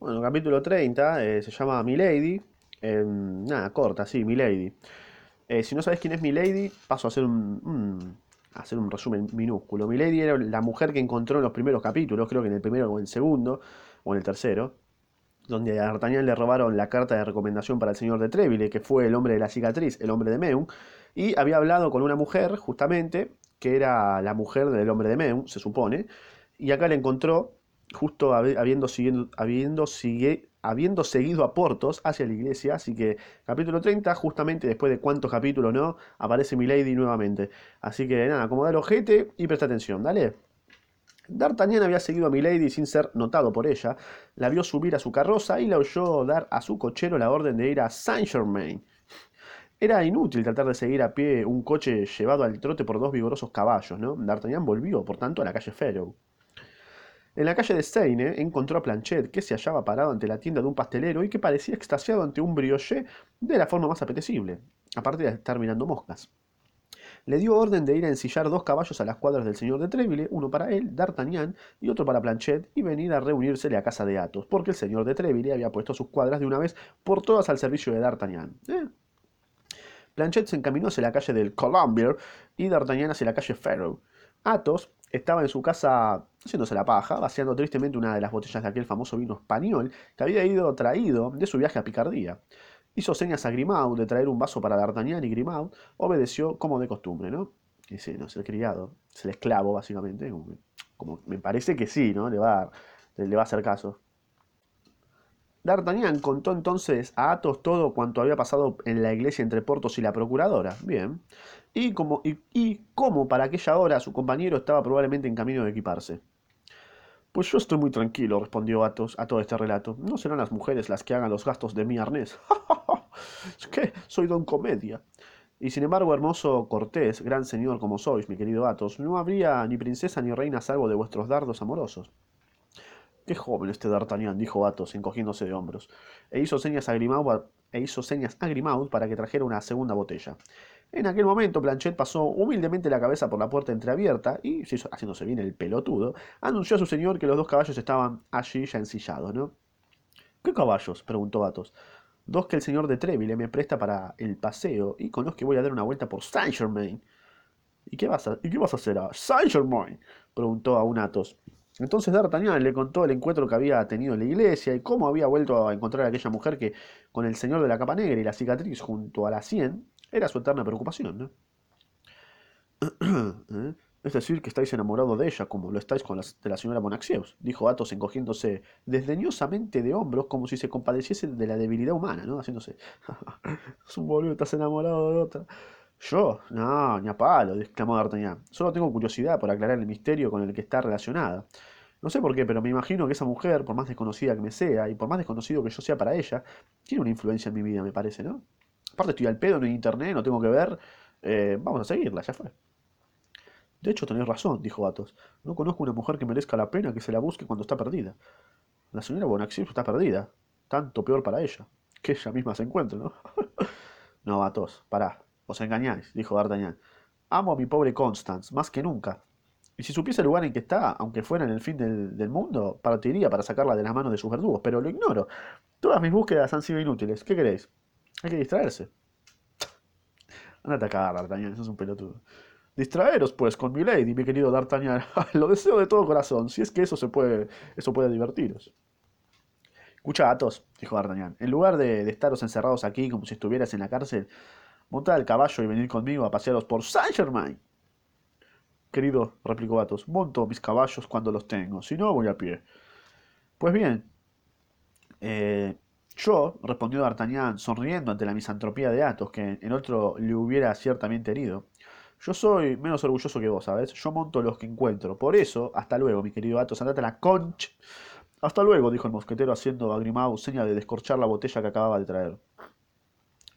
Bueno, capítulo 30 eh, se llama Milady. Eh, nada, corta, sí, Milady. Eh, si no sabes quién es Milady, paso a hacer un, un- a hacer un resumen minúsculo. Milady era la mujer que encontró en los primeros capítulos, creo que en el primero o en el segundo, o en el tercero, donde a D'Artagnan le robaron la carta de recomendación para el señor de Treville, que fue el hombre de la cicatriz, el hombre de Meun, y había hablado con una mujer, justamente, que era la mujer del hombre de Meun, se supone, y acá le encontró, justo habi- habiendo, siguiendo, habiendo, sigue- habiendo seguido a Portos hacia la iglesia, así que capítulo 30, justamente después de cuántos capítulos, ¿no? Aparece Milady nuevamente. Así que nada, como el ojete y presta atención, dale. D'Artagnan había seguido a Milady sin ser notado por ella, la vio subir a su carroza y la oyó dar a su cochero la orden de ir a Saint-Germain. Era inútil tratar de seguir a pie un coche llevado al trote por dos vigorosos caballos, ¿no? D'Artagnan volvió, por tanto, a la calle Ferro. En la calle de Seine encontró a Planchet, que se hallaba parado ante la tienda de un pastelero y que parecía extasiado ante un brioché de la forma más apetecible, aparte de estar mirando moscas. Le dio orden de ir a ensillar dos caballos a las cuadras del señor de Treville, uno para él, D'Artagnan, y otro para Planchet, y venir a reunírsele a casa de Athos, porque el señor de Treville había puesto sus cuadras de una vez por todas al servicio de D'Artagnan. ¿eh? Planchet se encaminó hacia la calle del Colombier y D'Artagnan hacia la calle Ferro. Athos estaba en su casa haciéndose la paja, vaciando tristemente una de las botellas de aquel famoso vino español que había ido traído de su viaje a Picardía. Hizo señas a Grimaud de traer un vaso para D'Artagnan y Grimaud obedeció como de costumbre, ¿no? Sí, no es el criado, es el esclavo, básicamente. Como, me parece que sí, ¿no? Le va a, le va a hacer caso. D'Artagnan contó entonces a Athos todo cuanto había pasado en la iglesia entre Portos y la procuradora. Bien. Y como, y, y para aquella hora su compañero estaba probablemente en camino de equiparse. Pues yo estoy muy tranquilo, respondió Athos a todo este relato. No serán las mujeres las que hagan los gastos de mi arnés. ¿Es que soy don comedia. Y sin embargo, hermoso cortés, gran señor como sois, mi querido Athos, no habría ni princesa ni reina salvo de vuestros dardos amorosos. Qué joven este D'Artagnan, dijo Athos, encogiéndose de hombros, e hizo señas a Grimaud, e hizo señas a Grimaud para que trajera una segunda botella. En aquel momento, Planchet pasó humildemente la cabeza por la puerta entreabierta y, haciéndose bien el pelotudo, anunció a su señor que los dos caballos estaban allí ya ensillados, ¿no? ¿Qué caballos? preguntó Athos. Dos que el señor de Treville me presta para el paseo y con los que voy a dar una vuelta por Saint-Germain. ¿Y qué vas a, ¿y qué vas a hacer a Saint-Germain? preguntó a un Athos. Entonces D'Artagnan le contó el encuentro que había tenido en la iglesia y cómo había vuelto a encontrar a aquella mujer que, con el señor de la capa negra y la cicatriz junto a la sien, era su eterna preocupación, ¿no? ¿Eh? Es decir, que estáis enamorado de ella, como lo estáis con la, de la señora Bonacieux, dijo Athos encogiéndose desdeñosamente de hombros, como si se compadeciese de la debilidad humana, ¿no? Haciéndose... es un boludo, estás enamorado de otra. ¿Yo? No, ni a palo, exclamó D'Artagnan. Solo tengo curiosidad por aclarar el misterio con el que está relacionada. No sé por qué, pero me imagino que esa mujer, por más desconocida que me sea, y por más desconocido que yo sea para ella, tiene una influencia en mi vida, me parece, ¿no? Aparte estoy al pedo, hay internet, no tengo que ver. Eh, vamos a seguirla, ya fue. De hecho, tenés razón, dijo Athos. No conozco una mujer que merezca la pena que se la busque cuando está perdida. La señora Bonacieux está perdida. Tanto peor para ella. Que ella misma se encuentre, ¿no? no, Athos, pará. Os engañáis, dijo D'Artagnan. Amo a mi pobre Constance, más que nunca. Y si supiese el lugar en que está, aunque fuera en el fin del, mundo, partiría para sacarla de las manos de sus verdugos, pero lo ignoro. Todas mis búsquedas han sido inútiles. ¿Qué queréis? Hay que distraerse. Andate a cagar, D'Artagnan, sos un pelotudo. Distraeros, pues, con mi lady, mi querido D'Artagnan. Lo deseo de todo corazón, si es que eso se puede, eso puede divertiros. Escucha, Athos, dijo D'Artagnan, en lugar de, estaros encerrados aquí como si estuvieras en la cárcel, montad al caballo y venid conmigo a pasearos por Saint-Germain. Querido, replicó Athos, monto mis caballos cuando los tengo, si no voy a pie. Pues bien, eh, yo, respondió D'Artagnan, sonriendo ante la misantropía de Athos, que en otro le hubiera ciertamente herido. Yo soy menos orgulloso que vos, ¿sabes? Yo monto los que encuentro. Por eso, hasta luego, mi querido Athos, andate a la conch. Hasta luego, dijo el mosquetero haciendo a Grimaud seña de descorchar la botella que acababa de traer.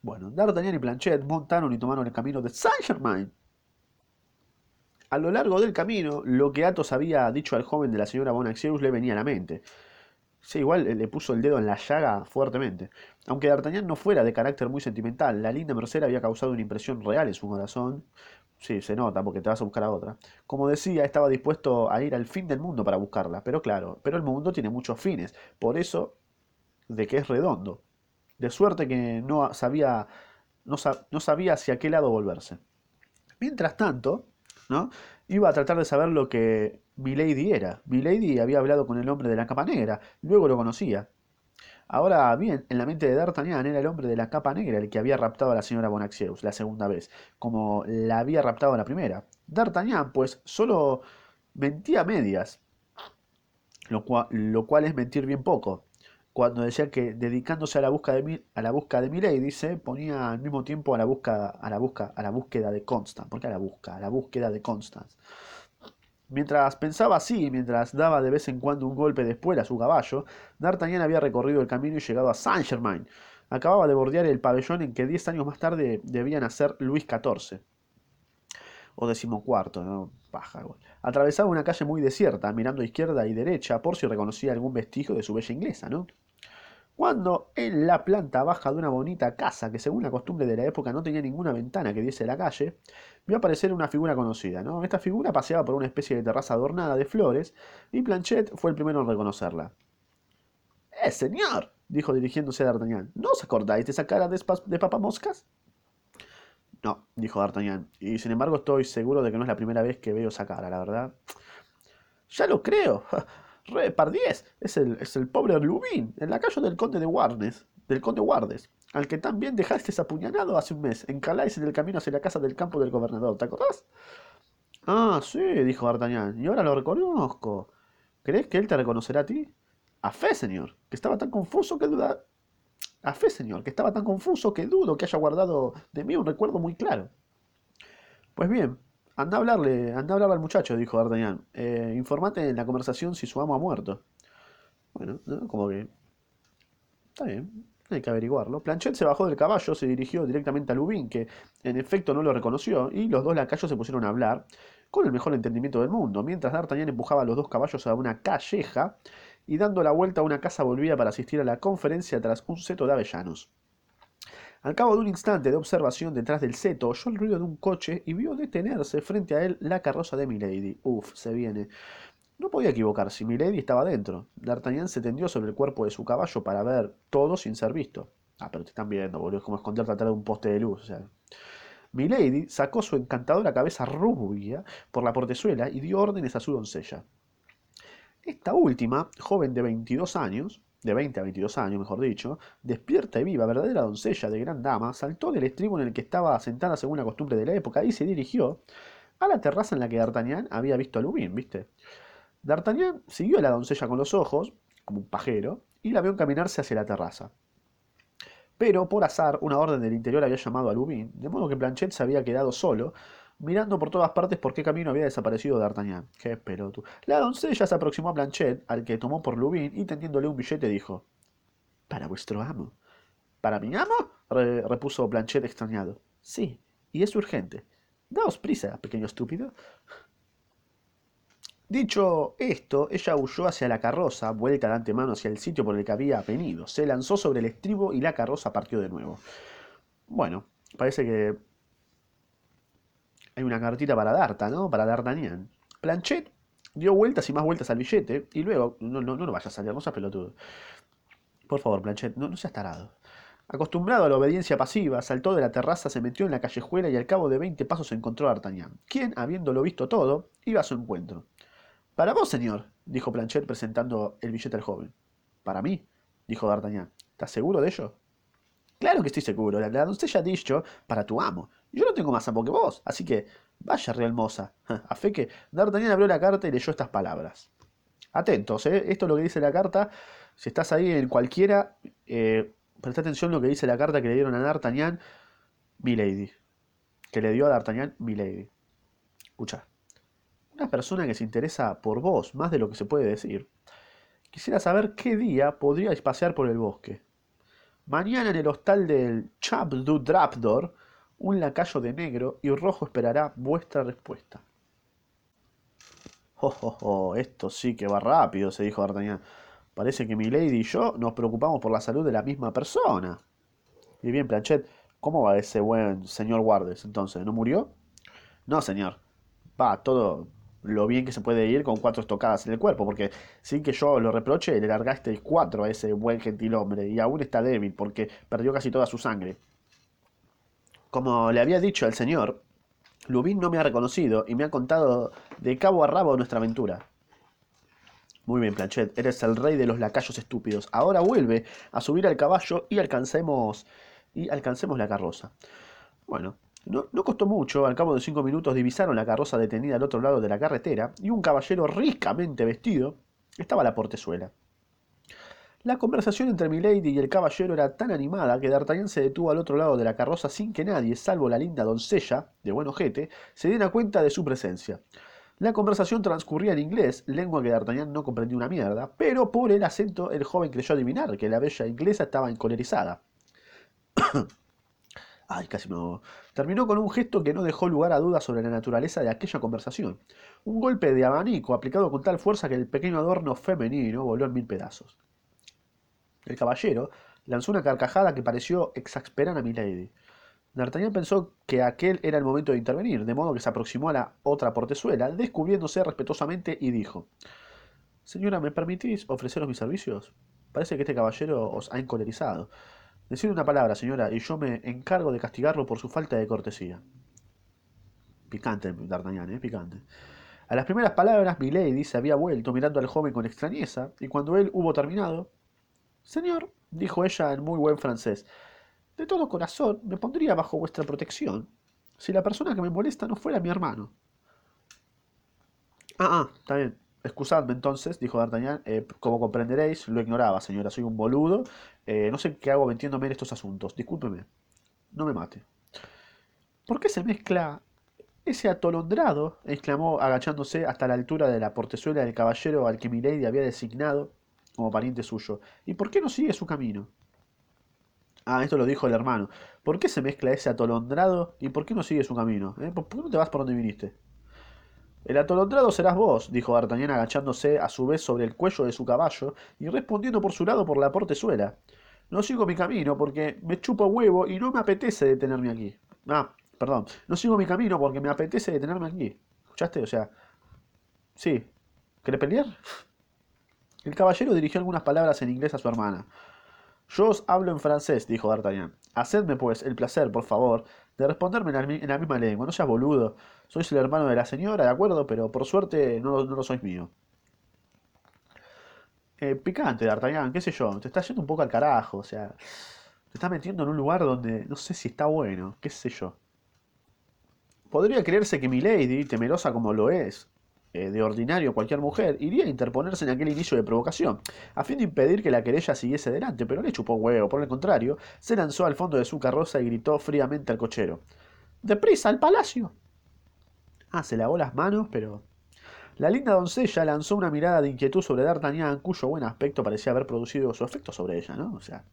Bueno, D'Artagnan y Planchet montaron y tomaron el camino de Saint-Germain. A lo largo del camino, lo que Athos había dicho al joven de la señora Bonacieux le venía a la mente. Sí, igual eh, le puso el dedo en la llaga fuertemente. Aunque D'Artagnan no fuera de carácter muy sentimental, la linda Merced había causado una impresión real en su corazón. Sí, se nota, porque te vas a buscar a otra. Como decía, estaba dispuesto a ir al fin del mundo para buscarla. Pero claro, pero el mundo tiene muchos fines. Por eso de que es redondo. De suerte que no sabía, no, no sabía hacia qué lado volverse. Mientras tanto, iba a tratar de saber lo que Milady era. Milady había hablado con el hombre de la capa negra, luego lo conocía. Ahora bien, en la mente de D'Artagnan era el hombre de la capa negra el que había raptado a la señora Bonacieux la segunda vez, como la había raptado la primera. D'Artagnan, pues, solo mentía medias, lo cual es mentir bien poco. Cuando decía que dedicándose a la búsqueda de, a de Milady se ponía al mismo tiempo a la búsqueda, a la a la búsqueda de Constance. ¿Por qué a la búsqueda? A la búsqueda de Constance. Mientras pensaba así, mientras daba de vez en cuando un golpe de espuela a su caballo, D'Artagnan había recorrido el camino y llegado a Saint-Germain. Acababa de bordear el pabellón en que diez años más tarde debía nacer Luis XIV. O decimocuarto, ¿no? Paja, Atravesaba una calle muy desierta, mirando a izquierda y derecha por si reconocía algún vestigio de su bella inglesa, ¿no? Cuando en la planta baja de una bonita casa que según la costumbre de la época no tenía ninguna ventana que diese a la calle, vio aparecer una figura conocida. ¿no? Esta figura paseaba por una especie de terraza adornada de flores y Planchet fue el primero en reconocerla. ¡Eh, señor! dijo dirigiéndose a D'Artagnan. ¿No os acordáis de esa cara de, de papamoscas? No, dijo D'Artagnan, y sin embargo estoy seguro de que no es la primera vez que veo esa cara, la verdad. Ya lo creo. Re Pardiez es el, es el pobre Lubin, el lacayo del conde de Warnes, del conde Wardes, al que también dejaste apuñalado hace un mes, en Calais en el camino hacia la casa del campo del gobernador, ¿te acordás? Ah, sí, dijo D'Artagnan, y ahora lo reconozco. ¿Crees que él te reconocerá a ti? A fe, señor, que estaba tan confuso que duda... A fe, señor, que estaba tan confuso que dudo que haya guardado de mí un recuerdo muy claro. Pues bien, Anda a hablarle, anda a hablarle al muchacho, dijo D'Artagnan. Eh, informate en la conversación si su amo ha muerto. Bueno, como que... Está bien, hay que averiguarlo. Planchet se bajó del caballo, se dirigió directamente a Lubin, que en efecto no lo reconoció, y los dos lacayos se pusieron a hablar, con el mejor entendimiento del mundo, mientras D'Artagnan empujaba a los dos caballos a una calleja, y dando la vuelta a una casa volvía para asistir a la conferencia tras un seto de avellanos. Al cabo de un instante de observación detrás del seto, oyó el ruido de un coche y vio detenerse frente a él la carroza de Milady. Uf, se viene. No podía equivocarse, Milady estaba dentro. D'Artagnan se tendió sobre el cuerpo de su caballo para ver todo sin ser visto. Ah, pero te están viendo, boludo, es como esconderte atrás de un poste de luz. Milady sacó su encantadora cabeza rubia por la portezuela y dio órdenes a su doncella. Esta última, joven de 22 años, de 20 a 22 años, mejor dicho, despierta y viva, verdadera doncella de gran dama, saltó del estribo en el que estaba sentada según la costumbre de la época y se dirigió a la terraza en la que D'Artagnan había visto a Lubin, ¿viste? D'Artagnan siguió a la doncella con los ojos, como un pajero, y la vio encaminarse hacia la terraza. Pero, por azar, una orden del interior había llamado a Lubin, de modo que Planchet se había quedado solo, mirando por todas partes por qué camino había desaparecido D'Artagnan. Qué pelotudo. La doncella se aproximó a Planchet, al que tomó por Lubin, y tendiéndole un billete dijo: Para vuestro amo. ¿Para mi amo? repuso Planchet extrañado. Sí, y es urgente. Daos prisa, pequeño estúpido. Dicho esto, ella huyó hacia la carroza, vuelta de antemano hacia el sitio por el que había venido. Se lanzó sobre el estribo y la carroza partió de nuevo. Bueno, parece que hay una cartita para Darta, ¿no? Para D'Artagnan. Planchet dio vueltas y más vueltas al billete y luego, no, no, no lo vayas a salir, no seas pelotudo. Por favor, Planchet, no, no seas tarado. Acostumbrado a la obediencia pasiva, saltó de la terraza, se metió en la callejuela y al cabo de veinte pasos encontró a D'Artagnan, quien, habiéndolo visto todo, iba a su encuentro. Para vos, señor, dijo Planchet presentando el billete al joven. Para mí, dijo D'Artagnan. ¿Estás seguro de ello? Claro que estoy seguro. La, la doncella ha dicho para tu amo. Yo no tengo más amo que vos, así que vaya, real moza. A fe que D'Artagnan abrió la carta y leyó estas palabras. Atentos, ¿eh? esto es lo que dice la carta. Si estás ahí en cualquiera, eh, presta atención a lo que dice la carta que le dieron a D'Artagnan, Milady. Que le dio a D'Artagnan, Milady. Escucha. Una persona que se interesa por vos más de lo que se puede decir. Quisiera saber qué día podríais pasear por el bosque. Mañana en el hostal del Chap du Drapdor un lacayo de negro y rojo esperará vuestra respuesta. Oh, oh, oh, esto sí que va rápido, se dijo D'Artagnan. Parece que mi lady y yo nos preocupamos por la salud de la misma persona. Y bien, Planchet, ¿cómo va ese buen señor Guardes entonces? ¿No murió? No, señor. Va, todo, lo bien que se puede ir con cuatro estocadas en el cuerpo, porque sin que yo lo reproche, le largaste cuatro a ese buen gentilhombre, y aún está débil, porque perdió casi toda su sangre. Como le había dicho al señor, Lubin no me ha reconocido y me ha contado de cabo a rabo nuestra aventura. Muy bien, Planchet, eres el rey de los lacayos estúpidos. Ahora vuelve a subir al caballo y alcancemos y alcancemos la carroza. Bueno, no, no, costó mucho, al cabo de cinco minutos divisaron la carroza detenida al otro lado de la carretera y un caballero ricamente vestido estaba a la portezuela. La conversación entre Milady y el caballero era tan animada que D'Artagnan se detuvo al otro lado de la carroza sin que nadie, salvo la linda doncella, de buen ojete, se diera cuenta de su presencia. La conversación transcurría en inglés, lengua que D'Artagnan no comprendía una mierda, pero por el acento el joven creyó adivinar que la bella inglesa estaba encolerizada. Ay, casi no. Terminó con un gesto que no dejó lugar a dudas sobre la naturaleza de aquella conversación. Un golpe de abanico aplicado con tal fuerza que el pequeño adorno femenino voló en mil pedazos. El caballero lanzó una carcajada que pareció exasperar a Milady. D'Artagnan pensó que aquel era el momento de intervenir, de modo que se aproximó a la otra portezuela, descubriéndose respetuosamente y dijo: Señora, ¿me permitís ofreceros mis servicios? Parece que este caballero os ha encolerizado. Decid una palabra, señora, y yo me encargo de castigarlo por su falta de cortesía. Picante, D'Artagnan, ¿eh? Picante. A las primeras palabras, Milady se había vuelto mirando al joven con extrañeza, y cuando él hubo terminado, Señor, dijo ella en muy buen francés, de todo corazón me pondría bajo vuestra protección si la persona que me molesta no fuera mi hermano. Ah, ah, está bien. Excusadme entonces, dijo D'Artagnan. Eh, como comprenderéis, lo ignoraba, señora. Soy un boludo. Eh, no sé qué hago metiéndome en estos asuntos. Discúlpeme. No me mate. ¿Por qué se mezcla ese atolondrado? exclamó agachándose hasta la altura de la portezuela del caballero al que Milady había designado como pariente suyo. ¿Y por qué no sigue su camino? Ah, esto lo dijo el hermano. ¿Por qué se mezcla ese atolondrado y por qué no sigue su camino? ¿Eh? ¿Por qué no te vas por donde viniste? El atolondrado serás vos, dijo D'Artagnan agachándose a su vez sobre el cuello de su caballo y respondiendo por su lado por la portezuela. No sigo mi camino porque me chupo huevo y no me apetece detenerme aquí. Ah, perdón. No sigo mi camino porque me apetece detenerme aquí. ¿Escuchaste? O sea, sí. ¿Querés pelear? El caballero dirigió algunas palabras en inglés a su hermana. Yo os hablo en francés, dijo D'Artagnan. Hacedme, pues, el placer, por favor, de responderme en la, misma lengua. No seas boludo. Sois el hermano de la señora, de acuerdo, pero por suerte no, no lo sois mío. Eh, picante, D'Artagnan, qué sé yo. Te está yendo un poco al carajo, o sea. Te está metiendo en un lugar donde no sé si está bueno, qué sé yo. Podría creerse que mi lady, temerosa como lo es, eh, de ordinario cualquier mujer, iría a interponerse en aquel inicio de provocación, a fin de impedir que la querella siguiese adelante, pero le chupó huevo, por el contrario, se lanzó al fondo de su carroza y gritó fríamente al cochero. ¡Deprisa, al palacio! Ah, se lavó las manos, pero... La linda doncella lanzó una mirada de inquietud sobre D'Artagnan, cuyo buen aspecto parecía haber producido su efecto sobre ella, ¿no? O sea,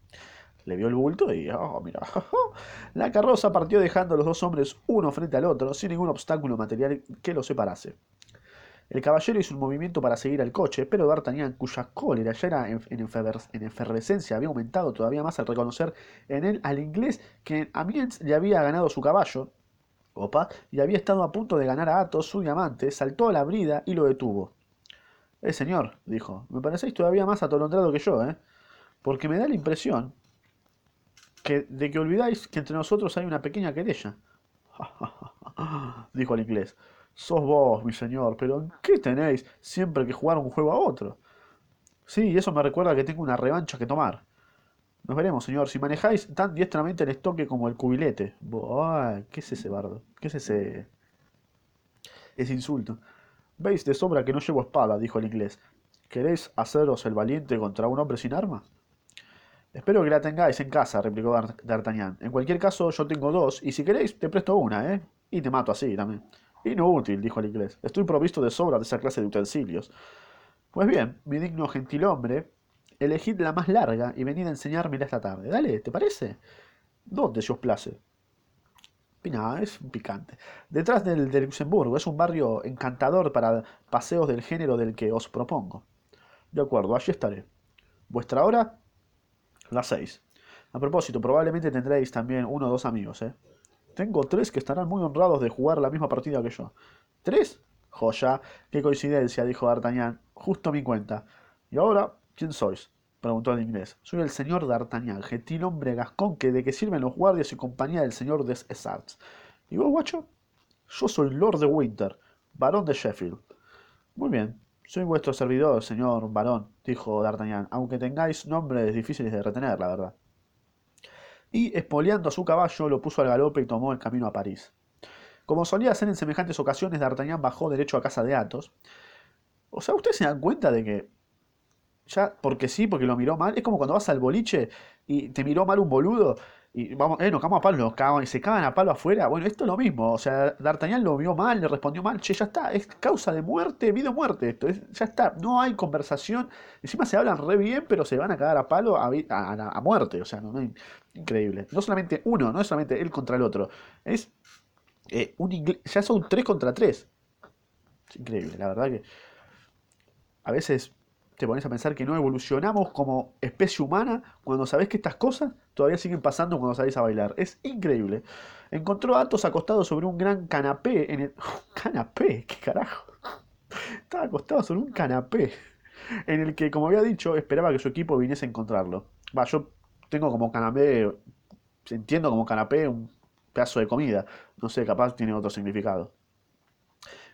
le vio el bulto y, oh, mira, la carroza partió dejando a los dos hombres uno frente al otro, sin ningún obstáculo material que los separase. El caballero hizo un movimiento para seguir al coche, pero D'Artagnan, cuya cólera ya era en, efervescencia, había aumentado todavía más al reconocer en él al inglés que en Amiens le había ganado su caballo, opa, y había estado a punto de ganar a Athos, su diamante, saltó a la brida y lo detuvo. Eh, señor, dijo, me parecéis todavía más atolondrado que yo, ¿eh? Porque me da la impresión que, de que olvidáis que entre nosotros hay una pequeña querella. dijo el inglés. Sos vos, mi señor, pero ¿qué tenéis siempre que jugar un juego a otro? Sí, eso me recuerda que tengo una revancha que tomar. Nos veremos, señor. Si manejáis tan diestramente el estoque como el cubilete. ¿Qué es ese bardo? ¿Qué es ese...? Ese insulto. Veis de sobra que no llevo espada, dijo el inglés. ¿Queréis haceros el valiente contra un hombre sin arma? Espero que la tengáis en casa, replicó D'Artagnan. En cualquier caso, yo tengo dos, y si queréis, te presto una, ¿eh? Y te mato así también. Inútil, dijo el inglés. Estoy provisto de sobra de esa clase de utensilios. Pues bien, mi digno gentilhombre, elegid la más larga y venid a enseñármela esta tarde. Dale, ¿te parece? ¿Dónde se os place? Pina, es picante. Detrás del, del Luxemburgo, es un barrio encantador para paseos del género del que os propongo. De acuerdo, allí estaré. ¿Vuestra hora? Las seis. A propósito, probablemente tendréis también uno o dos amigos, ¿eh? Tengo tres que estarán muy honrados de jugar la misma partida que yo. ¿Tres? Joya, qué coincidencia, dijo D'Artagnan, justo mi cuenta. ¿Y ahora quién sois? preguntó en inglés. Soy el señor D'Artagnan, gentil hombre gascón que de que sirven los guardias y compañía del señor des Essarts. ¿Y vos, guacho? Yo soy Lord de Winter, barón de Sheffield. Muy bien, soy vuestro servidor, señor barón, dijo D'Artagnan, aunque tengáis nombres difíciles de retener, la verdad. Y, espoleando a su caballo, lo puso al galope y tomó el camino a París. Como solía hacer en semejantes ocasiones, D'Artagnan bajó derecho a casa de Athos. O sea, ¿ustedes se dan cuenta de que ya porque sí, porque lo miró mal. Es como cuando vas al boliche y te miró mal un boludo y vamos, eh, nos cagamos a palo, y se cagan a palo afuera. Bueno, esto es lo mismo. O sea, D'Artagnan lo vio mal, le respondió mal. Che, ya está, es causa de muerte, vida o muerte esto. ya está, no hay conversación. Encima se hablan re bien, pero se van a cagar a palo a, a, muerte. O sea, no, increíble. No solamente uno, no es solamente él contra el otro. Es eh, un ya son tres contra tres. Es increíble, la verdad que a veces te pones a pensar que no evolucionamos como especie humana cuando sabes que estas cosas todavía siguen pasando cuando salís a bailar. Es increíble. Encontró a Atos acostado sobre un gran canapé en el... ¿Canapé? ¿Qué carajo? Estaba acostado sobre un canapé en el que, como había dicho, esperaba que su equipo viniese a encontrarlo. Va, yo tengo como canapé, entiendo como canapé un pedazo de comida. No sé, capaz tiene otro significado.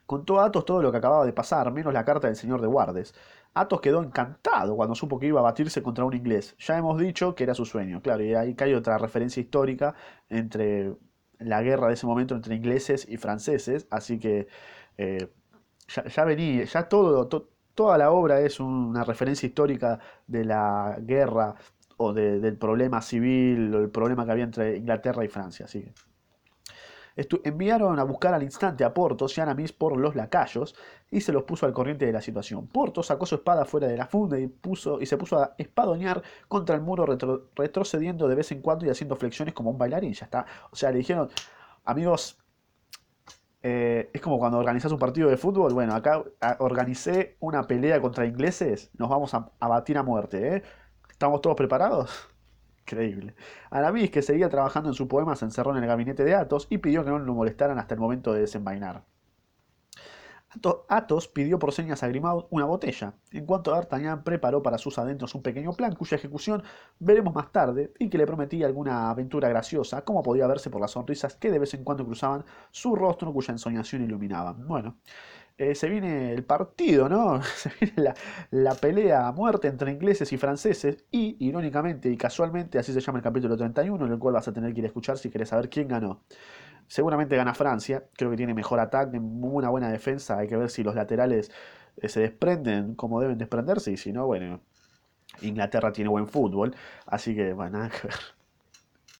Contó a Atos todo lo que acababa de pasar, menos la carta del señor de Guardes. Atos quedó encantado cuando supo que iba a batirse contra un inglés. Ya hemos dicho que era su sueño, claro, y ahí cae otra referencia histórica entre la guerra de ese momento entre ingleses y franceses, así que eh, ya, venía, ya todo, toda la obra es una referencia histórica de la guerra o del problema civil o el problema que había entre Inglaterra y Francia, así que enviaron a buscar al instante a Portos y Aramis por los lacayos y se los puso al corriente de la situación. Portos sacó su espada fuera de la funda y, puso, y se puso a espadonear contra el muro retrocediendo de vez en cuando y haciendo flexiones como un bailarín. Ya está. O sea, le dijeron, amigos, eh, es como cuando organizas un partido de fútbol. Bueno, acá organicé una pelea contra ingleses, nos vamos a, a batir a muerte. ¿eh? ¿Estamos todos preparados? Increíble. Aramis, que seguía trabajando en su poema, se encerró en el gabinete de Athos y pidió que no lo molestaran hasta el momento de desenvainar. Athos pidió por señas a Grimaud una botella, en cuanto D'Artagnan preparó para sus adentros un pequeño plan cuya ejecución veremos más tarde y que le prometía alguna aventura graciosa, como podía verse por las sonrisas que de vez en cuando cruzaban su rostro cuya ensoñación iluminaban. Bueno, eh, se viene el partido, ¿no? Se viene la, pelea a muerte entre ingleses y franceses y, irónicamente y casualmente, así se llama el capítulo 31, en el cual vas a tener que ir a escuchar si quieres saber quién ganó. Seguramente gana Francia, creo que tiene mejor ataque, una buena defensa, hay que ver si los laterales eh, se desprenden como deben desprenderse y si no, bueno, Inglaterra tiene buen fútbol, así que, nada que ver.